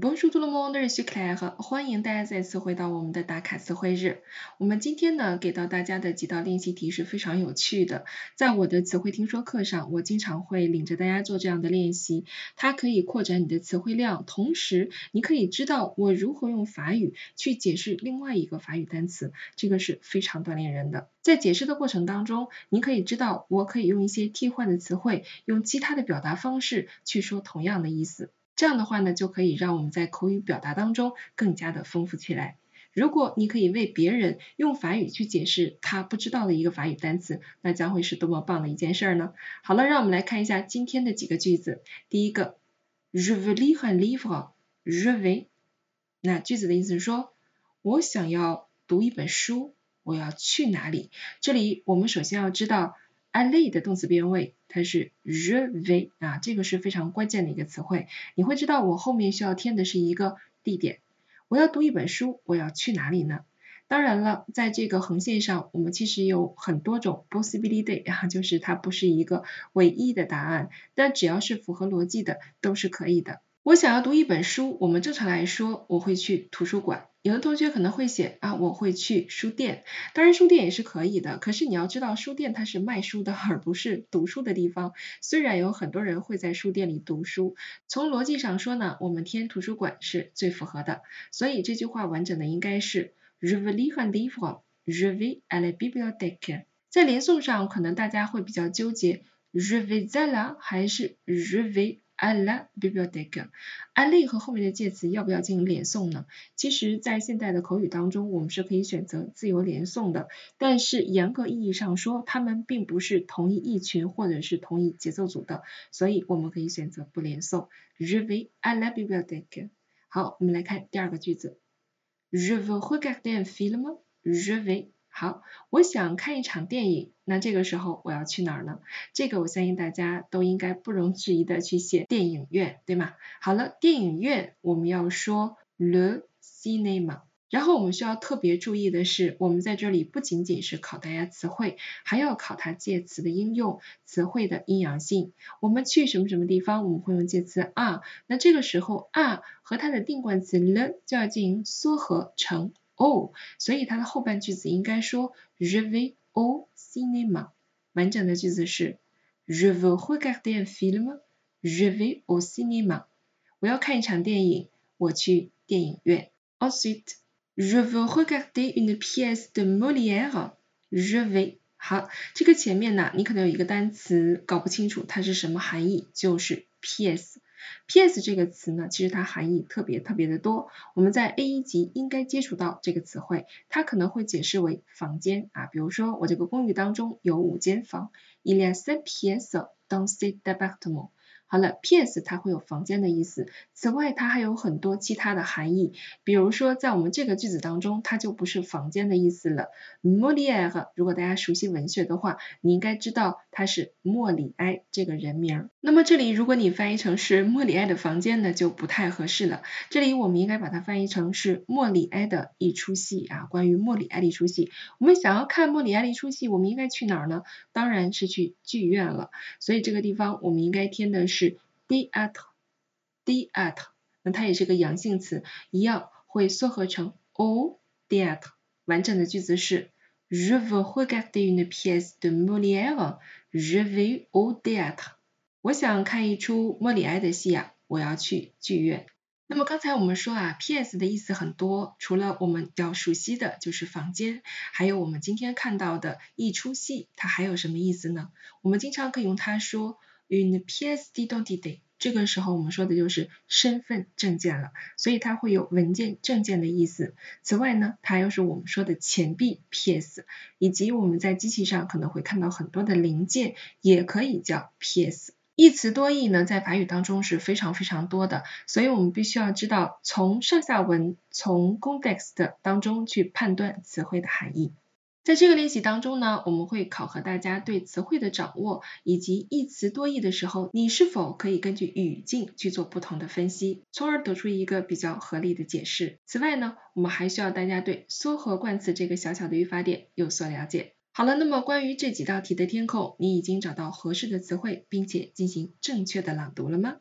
Bonjour tout le monde, je suis Claire，欢迎大家再次回到我们的打卡词汇日。我们今天呢给到大家的几道练习题是非常有趣的，在我的词汇听说课上，我经常会领着大家做这样的练习，它可以扩展你的词汇量，同时你可以知道我如何用法语去解释另外一个法语单词，这个是非常锻炼人的。在解释的过程当中，你可以知道我可以用一些替换的词汇，用其他的表达方式去说同样的意思。这样的话呢，就可以让我们在口语表达当中更加的丰富起来。如果你可以为别人用法语去解释他不知道的一个法语单词，那将会是多么棒的一件事呢？好了，让我们来看一下今天的几个句子。第一个，Je veux lire un livre，je vais。那句子的意思是说，我想要读一本书，我要去哪里？这里我们首先要知道。Aller 的动词变位，它是 je vais 啊，这个是非常关键的一个词汇。你会知道我后面需要添的是一个地点。我要读一本书，我要去哪里呢？当然了，在这个横线上，我们其实有很多种 possibility，然后就是它不是一个唯一的答案，但只要是符合逻辑的都是可以的。我想要读一本书，我们正常来说，我会去图书馆。有的同学可能会写啊，我会去书店。当然，书店也是可以的。可是你要知道，书店它是卖书的，而不是读书的地方。虽然有很多人会在书店里读书，从逻辑上说呢，我们填图书馆是最符合的。所以这句话完整的应该是 Je vais lire un livre. Je vais à la bibliothèque. 在连诵上，可能大家会比较纠结，Je vais aller 还是 Je vais。A la bibliothèque，aller 和后面的介词要不要进行连诵呢？其实，在现代的口语当中，我们是可以选择自由连诵的，但是严格意义上说，它们并不是同一意群或者是同一节奏组的，所以我们可以选择不连诵。Je vais à la bibliothèque。好，我们来看第二个句子。Je veux regarder un film。Je vais。好，我想看一场电影，那这个时候我要去哪儿呢？这个我相信大家都应该不容置疑的去写电影院，对吗？好了，电影院我们要说 le cinema。然后我们需要特别注意的是，我们在这里不仅仅是考大家词汇，还要考它介词的应用，词汇的阴阳性。我们去什么什么地方，我们会用介词 are，、啊，那这个时候 are、啊和它的定冠词 le 就要进行缩合成。哦，所以它的后半句子应该说 Je vais au cinéma。完整的句子是 Je veux regarder un film。Je vais au cinéma。我要看一场电影，我去电影院。Ensuite，Je veux regarder une pièce de Molière。Je vais。好，这个前面呢，你可能有一个单词搞不清楚它是什么含义，就是 pièce。P.S. 这个词呢，其实它含义特别特别的多。我们在 A 一级应该接触到这个词汇，它可能会解释为房间啊，比如说我这个公寓当中有五间房，Il y a cinq pièces dans cet appartement。好了，P.S. 它会有房间的意思。此外，它还有很多其他的含义。比如说，在我们这个句子当中，它就不是房间的意思了。莫里埃如果大家熟悉文学的话，你应该知道他是莫里埃这个人名。那么这里如果你翻译成是莫里埃的房间呢，就不太合适了。这里我们应该把它翻译成是莫里埃的一出戏啊，关于莫里埃的一出戏。我们想要看莫里埃的一出戏，我们应该去哪儿呢？当然是去剧院了。所以这个地方我们应该填的是。是 theatre，theatre，那它也是个阳性词，一样会缩合成 au theatre。完整的句子是 Je veux regarder une pièce de Molière. Je vais au théâtre。我想看一出莫里埃的戏啊，我要去剧院。那么刚才我们说啊，pièce 的意思很多，除了我们要熟悉的就是房间，还有我们今天看到的一出戏，它还有什么意思呢？我们经常可以用它说。Une pièce d'identité，这个时候我们说的就是身份证件了，所以它会有文件证件的意思。此外呢，它又是我们说的钱币 pièce，以及我们在机器上可能会看到很多的零件，也可以叫 pièce。一词多义呢，在法语当中是非常非常多的，所以我们必须要知道从上下文、从 context 当中去判断词汇的含义。在这个练习当中呢，我们会考核大家对词汇的掌握，以及一词多义的时候，你是否可以根据语境去做不同的分析，从而得出一个比较合理的解释。此外呢，我们还需要大家对缩合冠词这个小小的语法点有所了解。好了，那么关于这几道题的填空，你已经找到合适的词汇，并且进行正确的朗读了吗？